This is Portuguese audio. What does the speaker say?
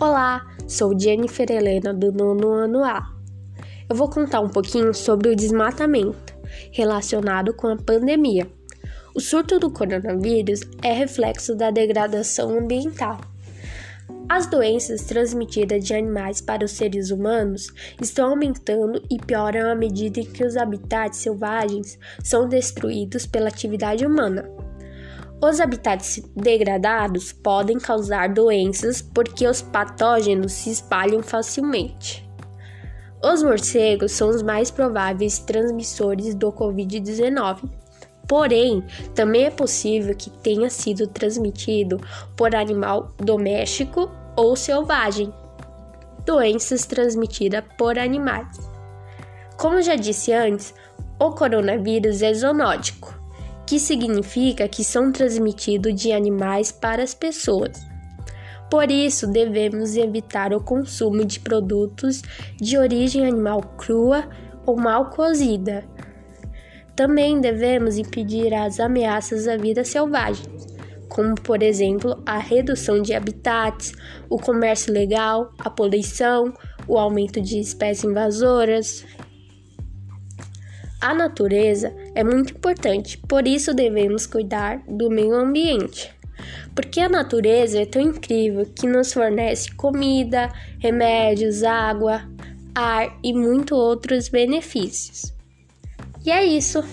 Olá, sou Jennifer Helena do nono ano A. Eu vou contar um pouquinho sobre o desmatamento relacionado com a pandemia. O surto do coronavírus é reflexo da degradação ambiental. As doenças transmitidas de animais para os seres humanos estão aumentando e pioram à medida que os habitats selvagens são destruídos pela atividade humana. Os habitats degradados podem causar doenças porque os patógenos se espalham facilmente. Os morcegos são os mais prováveis transmissores do Covid-19. Porém, também é possível que tenha sido transmitido por animal doméstico ou selvagem. Doenças transmitidas por animais. Como já disse antes, o coronavírus é zoonótico que significa que são transmitidos de animais para as pessoas. Por isso, devemos evitar o consumo de produtos de origem animal crua ou mal cozida. Também devemos impedir as ameaças à vida selvagem, como, por exemplo, a redução de habitats, o comércio legal, a poluição, o aumento de espécies invasoras, a natureza é muito importante, por isso devemos cuidar do meio ambiente. Porque a natureza é tão incrível que nos fornece comida, remédios, água, ar e muitos outros benefícios. E é isso.